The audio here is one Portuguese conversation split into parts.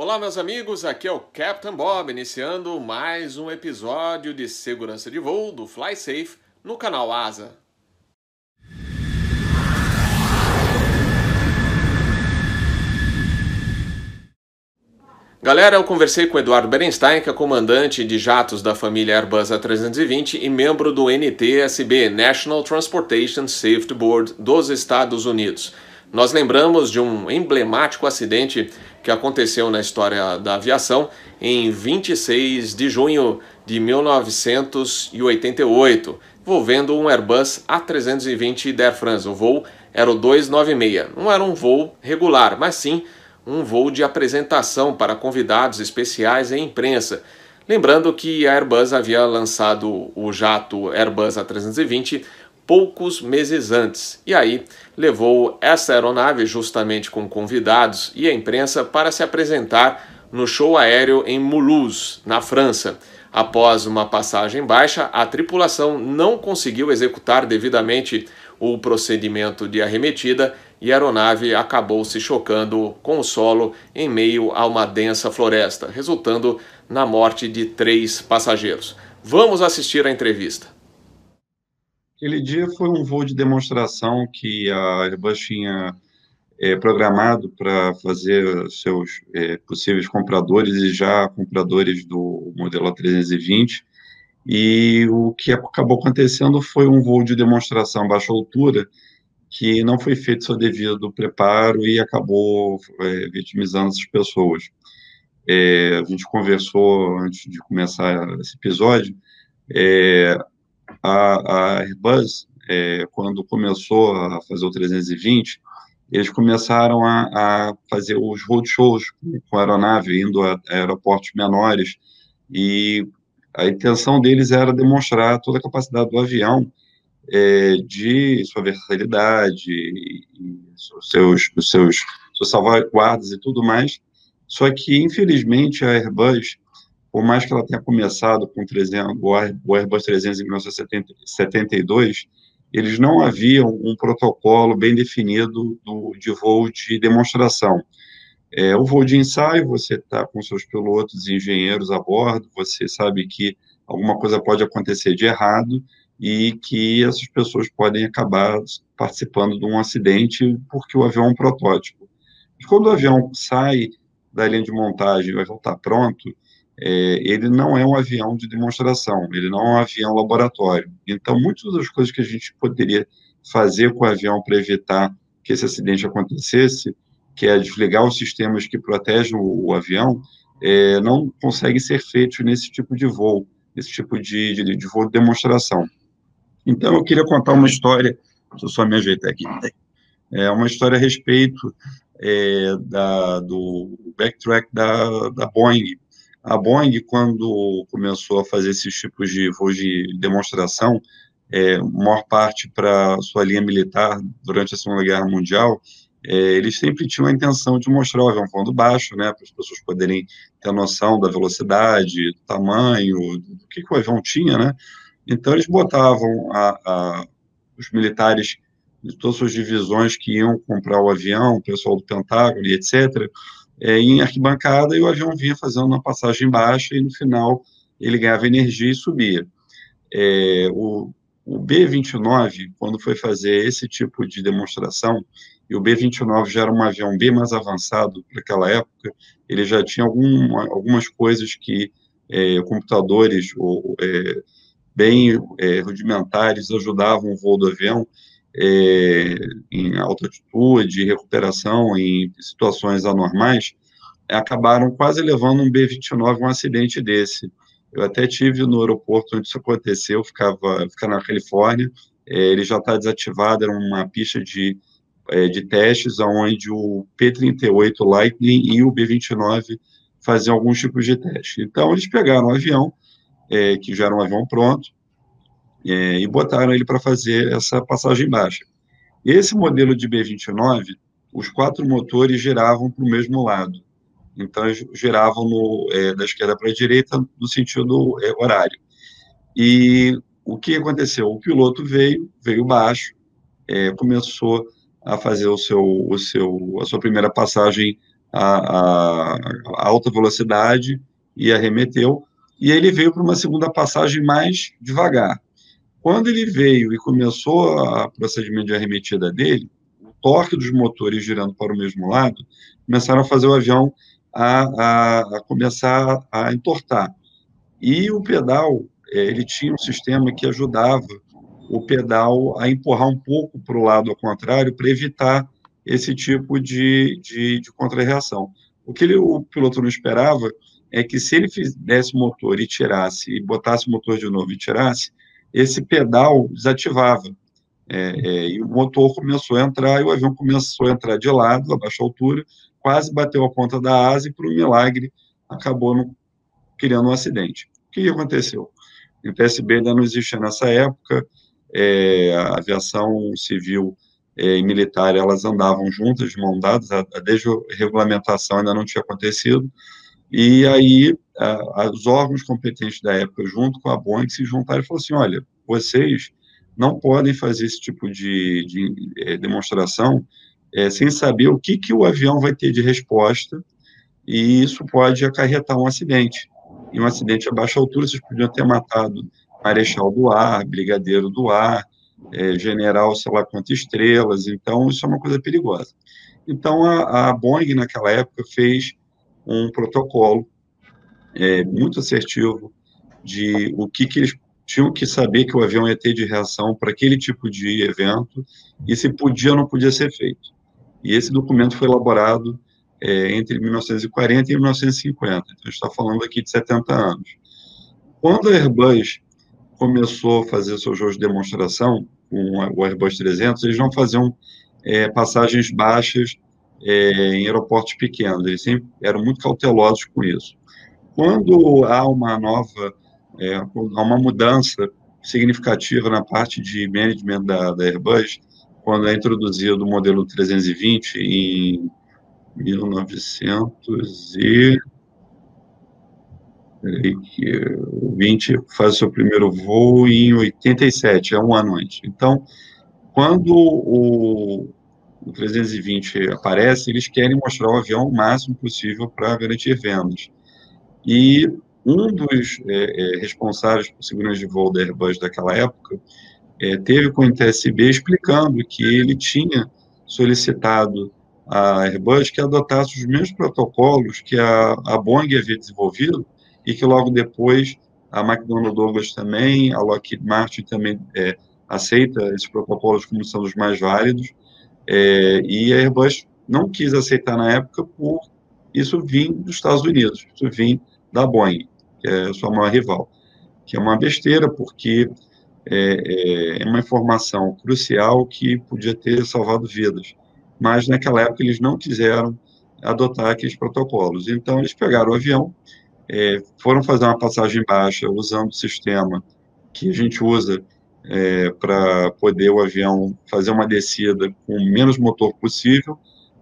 Olá, meus amigos, aqui é o Captain Bob, iniciando mais um episódio de segurança de voo do Fly Safe no canal Asa. Galera, eu conversei com Eduardo Berenstein, que é comandante de jatos da família Airbus A320 e membro do NTSB, National Transportation Safety Board dos Estados Unidos. Nós lembramos de um emblemático acidente que aconteceu na história da aviação em 26 de junho de 1988, envolvendo um Airbus A320 da Air France. O voo era o 296. Não era um voo regular, mas sim um voo de apresentação para convidados especiais e imprensa. Lembrando que a Airbus havia lançado o jato Airbus A320 poucos meses antes, e aí levou essa aeronave justamente com convidados e a imprensa para se apresentar no show aéreo em Mulhouse, na França. Após uma passagem baixa, a tripulação não conseguiu executar devidamente o procedimento de arremetida e a aeronave acabou se chocando com o solo em meio a uma densa floresta, resultando na morte de três passageiros. Vamos assistir a entrevista. Aquele dia foi um voo de demonstração que a Airbus tinha é, programado para fazer seus é, possíveis compradores e já compradores do modelo A320. E o que acabou acontecendo foi um voo de demonstração a baixa altura que não foi feito seu devido preparo e acabou é, vitimizando essas pessoas. É, a gente conversou antes de começar esse episódio. É, a, a Airbus, é, quando começou a fazer o 320, eles começaram a, a fazer os roadshows com a aeronave, indo a, aeroportos menores, e a intenção deles era demonstrar toda a capacidade do avião é, de sua versatilidade, e, e seus, seus, suas salvaguardas e tudo mais. Só que, infelizmente, a Airbus, por mais que ela tenha começado com 300, o Airbus 300 em 1972, eles não haviam um protocolo bem definido do, de voo de demonstração. É, o voo de ensaio, você está com seus pilotos e engenheiros a bordo, você sabe que alguma coisa pode acontecer de errado, e que essas pessoas podem acabar participando de um acidente porque o avião é um protótipo. E quando o avião sai da linha de montagem e avião está pronto, é, ele não é um avião de demonstração, ele não é um avião laboratório. Então, muitas das coisas que a gente poderia fazer com o avião para evitar que esse acidente acontecesse, que é desligar os sistemas que protegem o, o avião, é, não conseguem ser feitos nesse tipo de voo, nesse tipo de, de, de voo de demonstração. Então, eu queria contar uma história, deixa eu só me ajeitar aqui. É uma história a respeito é, da, do backtrack da, da Boeing. A Boeing, quando começou a fazer esses tipos de voos de demonstração, é, maior parte para sua linha militar durante a Segunda Guerra Mundial, é, eles sempre tinham a intenção de mostrar o avião voando baixo, né, para as pessoas poderem ter noção da velocidade, do tamanho, do que, que o avião tinha, né, então, eles botavam a, a, os militares de todas as divisões que iam comprar o avião, o pessoal do Pentágono e etc., é, em arquibancada e o avião vinha fazendo uma passagem baixa e no final ele ganhava energia e subia. É, o, o B-29, quando foi fazer esse tipo de demonstração, e o B-29 já era um avião bem mais avançado para aquela época, ele já tinha algum, algumas coisas que é, computadores ou é, bem é, rudimentares ajudavam o voo do avião é, em alta altitude, recuperação em situações anormais, acabaram quase levando um B-29 a um acidente desse. Eu até tive no aeroporto onde isso aconteceu, ficava, ficava na Califórnia, é, ele já está desativado, era uma pista de, é, de testes, onde o P-38 Lightning e o B-29 faziam alguns tipos de teste. Então, eles pegaram o avião, é, que já era um avião pronto, é, e botaram ele para fazer essa passagem baixa. Esse modelo de B-29, os quatro motores giravam para o mesmo lado. Então, giravam no, é, da esquerda para a direita no sentido é, horário. E o que aconteceu? O piloto veio, veio baixo, é, começou a fazer o seu, o seu, a sua primeira passagem a, a, a alta velocidade e arremeteu, e ele veio para uma segunda passagem mais devagar. Quando ele veio e começou o procedimento de arremetida dele, o torque dos motores girando para o mesmo lado começaram a fazer o avião a, a, a começar a entortar. E o pedal, é, ele tinha um sistema que ajudava o pedal a empurrar um pouco para o lado ao contrário para evitar esse tipo de, de, de contrarreação. O que ele, o piloto não esperava é que se ele fizesse motor e tirasse, e botasse o motor de novo e tirasse, esse pedal desativava. É, é, e o motor começou a entrar, e o avião começou a entrar de lado, a baixa altura, quase bateu a ponta da asa e, por um milagre, acabou no, criando um acidente. O que aconteceu? O PSB ainda não existia nessa época, é, a aviação civil é, e militar, elas andavam juntas, de mão dadas, desde a regulamentação ainda não tinha acontecido, e aí os órgãos competentes da época, junto com a Boeing, se juntaram e falaram assim, olha, vocês não podem fazer esse tipo de, de é, demonstração é, sem saber o que, que o avião vai ter de resposta, e isso pode acarretar um acidente. E um acidente a baixa altura, vocês podiam ter matado marechal do ar, brigadeiro do ar, é, general, sei lá quantas estrelas, então isso é uma coisa perigosa. Então a, a Boeing, naquela época, fez um protocolo é, muito assertivo de o que, que eles tinham que saber que o avião ia ter de reação para aquele tipo de evento e se podia ou não podia ser feito. E esse documento foi elaborado é, entre 1940 e 1950, então a gente está falando aqui de 70 anos. Quando a Airbus começou a fazer seus jogos de demonstração, com o Airbus 300, eles não faziam é, passagens baixas é, em aeroportos pequenos, eles sempre eram muito cautelosos com isso. Quando há uma nova, é, há uma mudança significativa na parte de management da, da Airbus, quando é introduzido o modelo 320 em 1900 e que o 20 faz seu primeiro voo em 87, é um ano antes. Então, quando o, o 320 aparece, eles querem mostrar o avião o máximo possível para garantir vendas. E um dos é, é, responsáveis por segurança de voo da Airbus daquela época é, teve com o NTSB explicando que ele tinha solicitado a Airbus que adotasse os mesmos protocolos que a, a Boeing havia desenvolvido e que logo depois a McDonnell Douglas também, a Lockheed Martin também é, aceita esses protocolos como são os mais válidos, é, e a Airbus não quis aceitar na época por isso vir dos Estados Unidos, isso vir da Boeing, que é a sua maior rival, que é uma besteira, porque é, é, é uma informação crucial que podia ter salvado vidas, mas naquela época eles não quiseram adotar aqueles protocolos, então eles pegaram o avião, é, foram fazer uma passagem baixa usando o sistema que a gente usa é, para poder o avião fazer uma descida com o menos motor possível,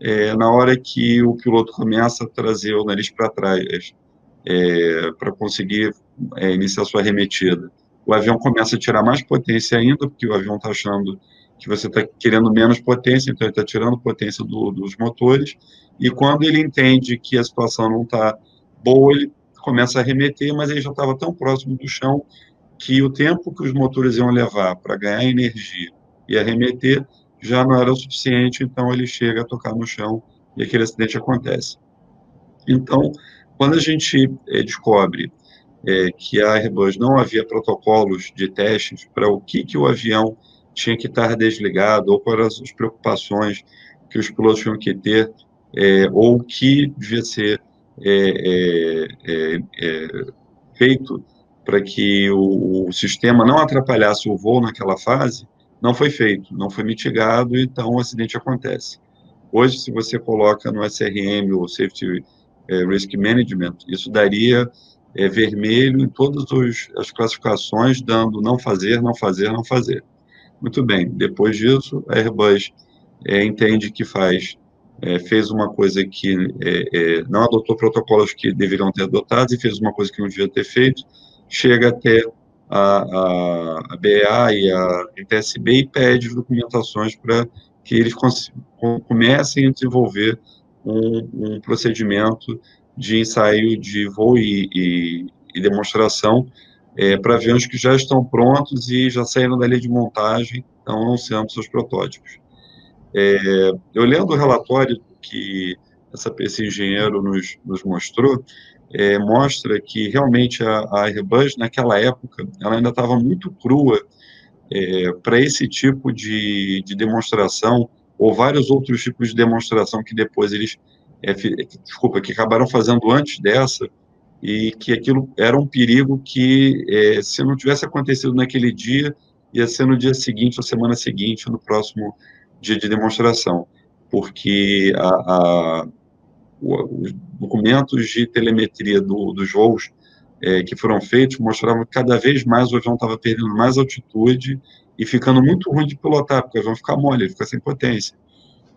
é, na hora que o piloto começa a trazer o nariz para trás é, para conseguir é, iniciar sua arremetida. O avião começa a tirar mais potência ainda, porque o avião está achando que você está querendo menos potência, então ele está tirando potência do, dos motores, e quando ele entende que a situação não está boa, ele começa a arremeter, mas ele já estava tão próximo do chão que o tempo que os motores iam levar para ganhar energia e arremeter já não era o suficiente, então ele chega a tocar no chão e aquele acidente acontece. Então, quando a gente é, descobre é, que a Airbus não havia protocolos de testes para o que, que o avião tinha que estar desligado ou para as preocupações que os pilotos tinham que ter é, ou que devia ser feito para que o, o, sistema não atrapalhasse o voo naquela fase, não foi feito, não foi mitigado, então o acidente acontece. Hoje, se você coloca no SRM, ou Safety é, Risk Management, isso daria é, vermelho em todas os, as classificações, dando não fazer, não fazer, não fazer. Muito bem, depois disso, a Airbus é, entende que faz, é, fez uma coisa que é, é, não adotou protocolos que deveriam ter adotados e fez uma coisa que não devia ter feito, chega até a, a, a BA e a NTSB e pede documentações para que eles comecem a desenvolver um, um procedimento de ensaio de voo e, e, e demonstração é, para aviões que já estão prontos e já saíram da linha de montagem, estão anunciando seus protótipos. É, eu lendo o relatório que essa, esse engenheiro nos, nos mostrou, é, mostra que realmente a, a, Airbus, naquela época, ela ainda estava muito crua é, para esse tipo de, de demonstração, ou vários outros tipos de demonstração que depois eles, é, desculpa, que acabaram fazendo antes dessa, e que aquilo era um perigo que, é, se não tivesse acontecido naquele dia, ia ser no dia seguinte, ou semana seguinte, no próximo dia de demonstração, porque a, a, os documentos de telemetria do, dos voos é, que foram feitos mostravam que cada vez mais o avião estava perdendo mais altitude e ficando muito ruim de pilotar, porque o avião fica mole, ele fica sem potência.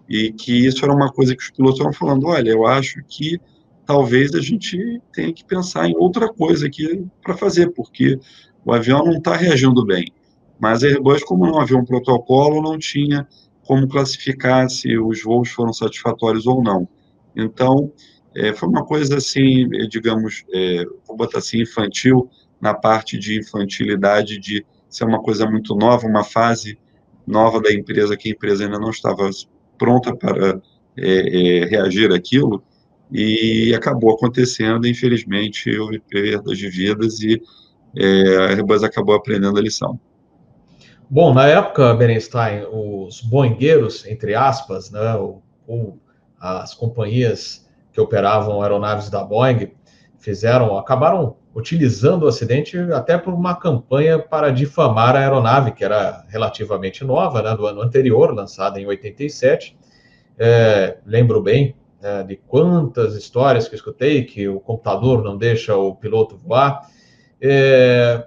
E que isso era uma coisa que os pilotos estavam falando, olha, eu acho que talvez a gente tenha que pensar em outra coisa aqui para fazer, porque o avião não está reagindo bem. Mas a Airbus, como não havia um protocolo, não tinha como classificar se os voos foram satisfatórios ou não. Então, é, foi uma coisa assim, é, digamos, é, vou botar assim, infantil, na parte de infantilidade, de ser uma coisa muito nova, uma fase nova da empresa, que a empresa ainda não estava pronta para é, é reagir àquilo, e acabou acontecendo, infelizmente, houve perdas de vidas e é, a Airbus acabou aprendendo a lição. Bom, na época, Berenstein, os boingueiros, entre aspas, né, as companhias que operavam aeronaves da Boeing, fizeram, acabaram utilizando o acidente até por uma campanha para difamar a aeronave, que era relativamente nova, né, do ano anterior, lançada em 87. É, lembro bem, né, de quantas histórias que escutei que o computador não deixa o piloto voar. É,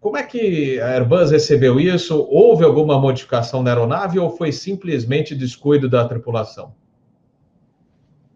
como é que a Airbus recebeu isso? Houve alguma modificação na aeronave ou foi simplesmente descuido da tripulação?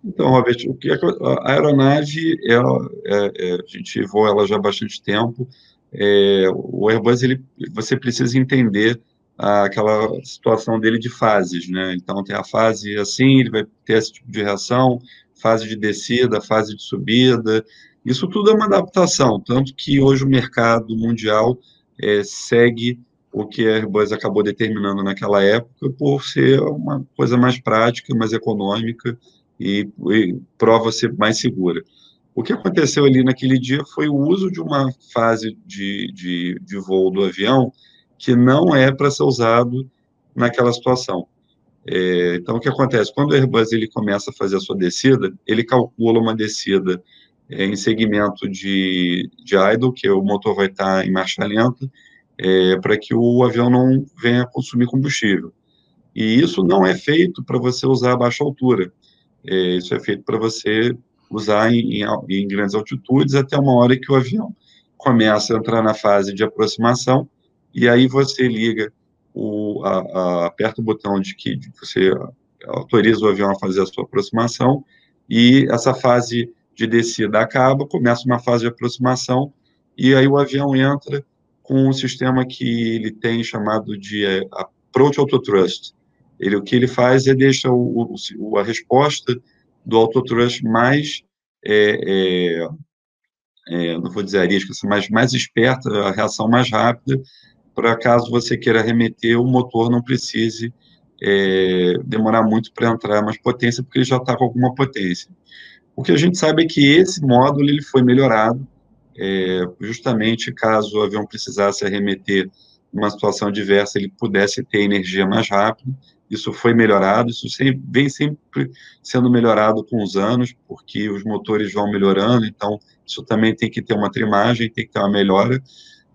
Então, Robert, o que é a aeronave, ela, é, é, a gente voa ela já há bastante tempo. É, o Airbus, ele, você precisa entender aquela situação dele de fases, né? Então tem a fase assim, ele vai ter esse tipo de reação, fase de descida, fase de subida. Isso tudo é uma adaptação, tanto que hoje o mercado mundial é, segue o que a Airbus acabou determinando naquela época por ser uma coisa mais prática, mais econômica e, e prova ser mais segura. O que aconteceu ali naquele dia foi o uso de uma fase de, de, de voo do avião que não é para ser usado naquela situação. É, então, o que acontece? Quando o Airbus ele começa a fazer a sua descida, ele calcula uma descida é, em segmento de, de idle, que o motor vai estar em marcha lenta, é, para que o avião não venha consumir combustível. E isso não é feito para você usar a baixa altura. É, isso é feito para você usar em, em, em grandes altitudes até uma hora que o avião começa a entrar na fase de aproximação e aí você liga, o, a, a, aperta o botão de que você autoriza o avião a fazer a sua aproximação, e essa fase de descida acaba, começa uma fase de aproximação, e aí o avião entra com um sistema que ele tem chamado de é, Approach Autotrust. Ele, o que ele faz é deixa o, o, a resposta do autotrust mais é, é, é, não vou dizer arisca, mas mais esperta, a reação mais rápida, para caso você queira remeter, o motor não precise é, demorar muito para entrar mais potência, porque ele já está com alguma potência. O que a gente sabe é que esse módulo ele foi melhorado, é, justamente caso o avião precisasse arremeter numa situação adversa, ele pudesse ter energia mais rápido. Isso foi melhorado, isso sempre, vem sempre sendo melhorado com os anos, porque os motores vão melhorando, então isso também tem que ter uma trimagem, tem que ter uma melhora.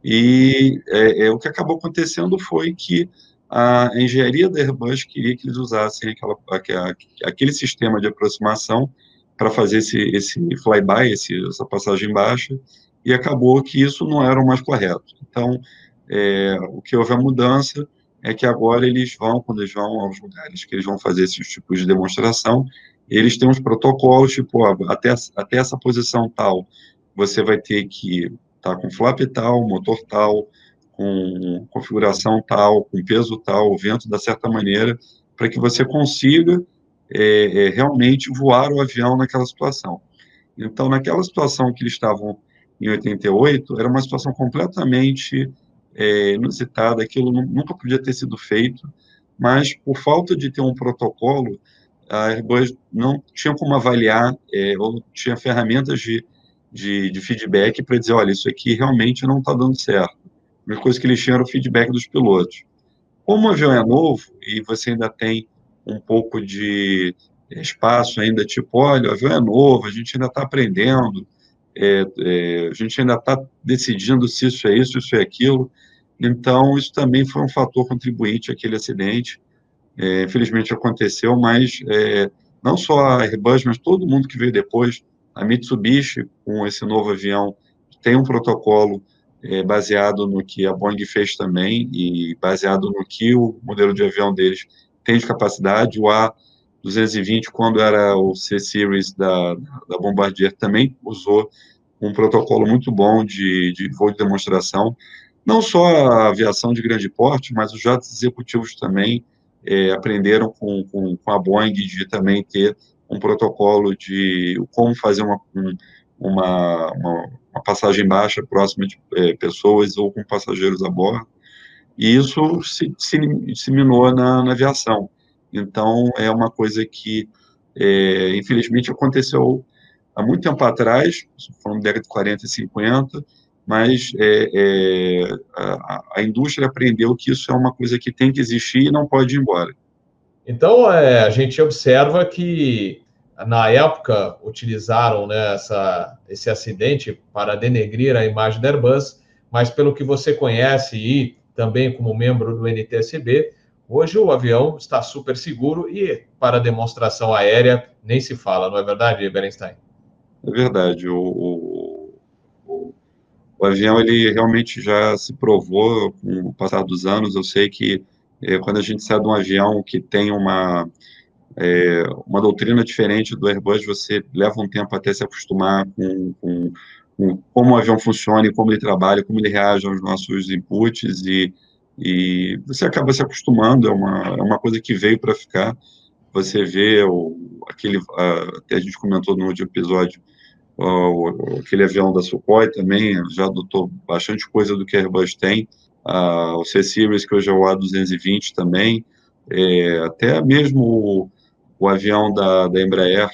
E é, é, o que acabou acontecendo foi que a engenharia da Airbus queria que eles usassem aquela, aquele sistema de aproximação para fazer esse, esse flyby, esse, essa passagem baixa, e acabou que isso não era o mais correto. Então, é, o que houve a mudança é que agora eles vão, quando eles vão aos lugares que eles vão fazer esses tipos de demonstração, eles têm uns protocolos, tipo, ó, até, até essa posição tal, você vai ter que tá com flap tal, motor tal, com configuração tal, com peso tal, vento da certa maneira, para que você consiga é, é, realmente voar o avião naquela situação. Então, naquela situação que eles estavam em 88, era uma situação completamente é, inusitada, aquilo nunca podia ter sido feito, mas por falta de ter um protocolo, a Airbus não tinha como avaliar, é, ou tinha ferramentas de, de, de feedback para dizer, olha, isso aqui realmente não está dando certo. A única coisa que eles tinham era o feedback dos pilotos. Como o avião é novo e você ainda tem um pouco de espaço ainda, tipo, olha, o avião é novo, a gente ainda está aprendendo, é, é, a gente ainda está decidindo se isso é isso, isso é aquilo. Então, isso também foi um fator contribuinte àquele acidente. É, infelizmente aconteceu, mas é, não só a Airbus, mas todo mundo que veio depois, a Mitsubishi, com esse novo avião, tem um protocolo é, baseado no que a Boeing fez também e baseado no que o modelo de avião deles tem de capacidade. O A220, quando era o C-Series da, da Bombardier, também usou um protocolo muito bom de, de voo de demonstração. Não só a aviação de grande porte, mas os jatos executivos também é, aprenderam com, com, com, a Boeing de também ter um protocolo de como fazer uma, uma, uma, uma passagem baixa próxima de é, pessoas ou com passageiros a bordo. E isso se, se disseminou na, na, aviação. Então, é uma coisa que, é, infelizmente, aconteceu há muito tempo atrás, falando da década de 40 e 50, mas é, é, a, a, indústria aprendeu que isso é uma coisa que tem que existir e não pode ir embora. Então, é, a gente observa que, na época, utilizaram né, essa, esse acidente para denegrir a imagem da Airbus, mas pelo que você conhece e também como membro do NTSB, hoje o avião está super seguro e para demonstração aérea nem se fala, não é verdade, Berenstein? É verdade. O, o, o, o avião ele realmente já se provou com o passar dos anos. Eu sei que é, quando a gente sai de um avião que tem uma é, uma doutrina diferente do Airbus, você leva um tempo até se acostumar com, com como o avião funciona como ele trabalha, como ele reage aos nossos inputs e, e você acaba se acostumando, é uma, é uma coisa que veio para ficar. Você vê o, aquele, até a gente comentou no último episódio, o, aquele avião da Sukhoi também já adotou bastante coisa do que a Airbus tem, o C-Series, que hoje é o A220 também, é, até mesmo o, o avião da, da Embraer,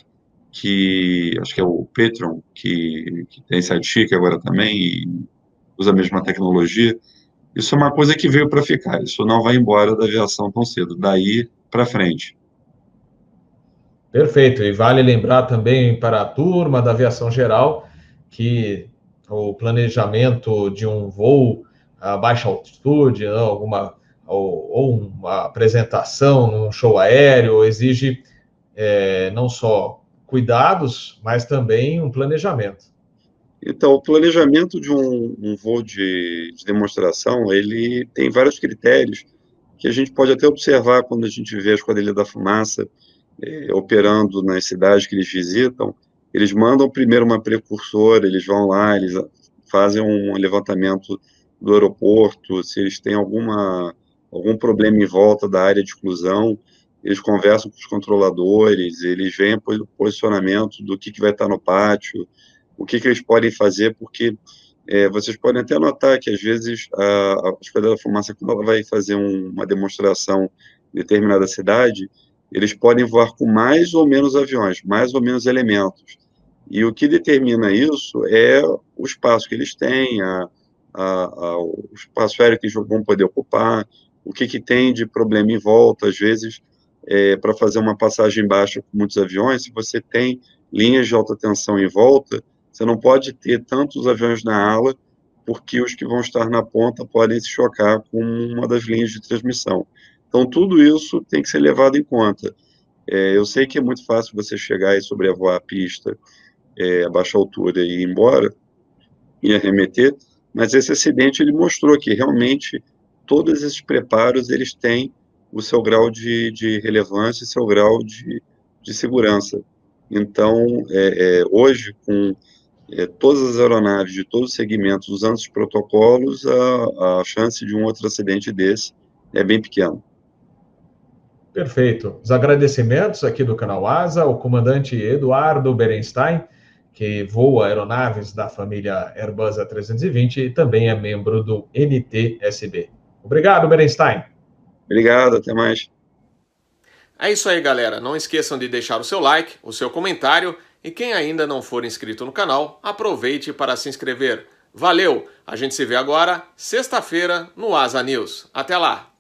que acho que é o Petron, que, que tem sidekick agora também e usa a mesma tecnologia. Isso é uma coisa que veio para ficar. Isso não vai embora da aviação tão cedo. Daí para frente. Perfeito. E vale lembrar também para a turma da aviação geral que o planejamento de um voo a baixa altitude, não, alguma ou, ou, uma apresentação num show aéreo exige é, não só cuidados, mas também um planejamento. Então, o planejamento de um, um voo de, de, demonstração, ele tem vários critérios que a gente pode até observar quando a gente vê a Esquadrilha da Fumaça eh, operando nas cidades que eles visitam. Eles mandam primeiro uma precursora, eles vão lá, eles fazem um levantamento do aeroporto, se eles têm alguma, algum problema em volta da área de exclusão, eles conversam com os controladores, eles veem o posicionamento do que, que vai estar no pátio, o que, que eles podem fazer, porque é, vocês podem até notar que, às vezes, a, a Esquadra da Fumaça, quando ela vai fazer um, uma demonstração em determinada cidade, eles podem voar com mais ou menos aviões, mais ou menos elementos. E o que determina isso é o espaço que eles têm, a, a, o espaço aéreo que eles vão poder ocupar, o que, que tem de problema em volta, às vezes é, para fazer uma passagem baixa com muitos aviões, se você tem linhas de alta tensão em volta, você não pode ter tantos aviões na ala, porque os que vão estar na ponta podem se chocar com uma das linhas de transmissão. Então, tudo isso tem que ser levado em conta. É, eu sei que é muito fácil você chegar e sobrevoar a pista é, a baixa altura e ir embora e arremeter, mas esse acidente ele mostrou que realmente todos esses preparos eles têm o seu grau de, de relevância e seu grau de, de segurança. Então, é, é, hoje, com é, todas as aeronaves de todos os segmentos usando os protocolos, a, a chance de um outro acidente desse é bem pequena. Perfeito. Os agradecimentos aqui do canal Asa ao comandante Eduardo Berenstein, que voa aeronaves da família Airbus A320 e também é membro do NTSB. Obrigado, Berenstein. Obrigado, até mais. É isso aí, galera. Não esqueçam de deixar o seu like, o seu comentário e quem ainda não for inscrito no canal, aproveite para se inscrever. Valeu! A gente se vê agora, sexta-feira, no Asa News. Até lá!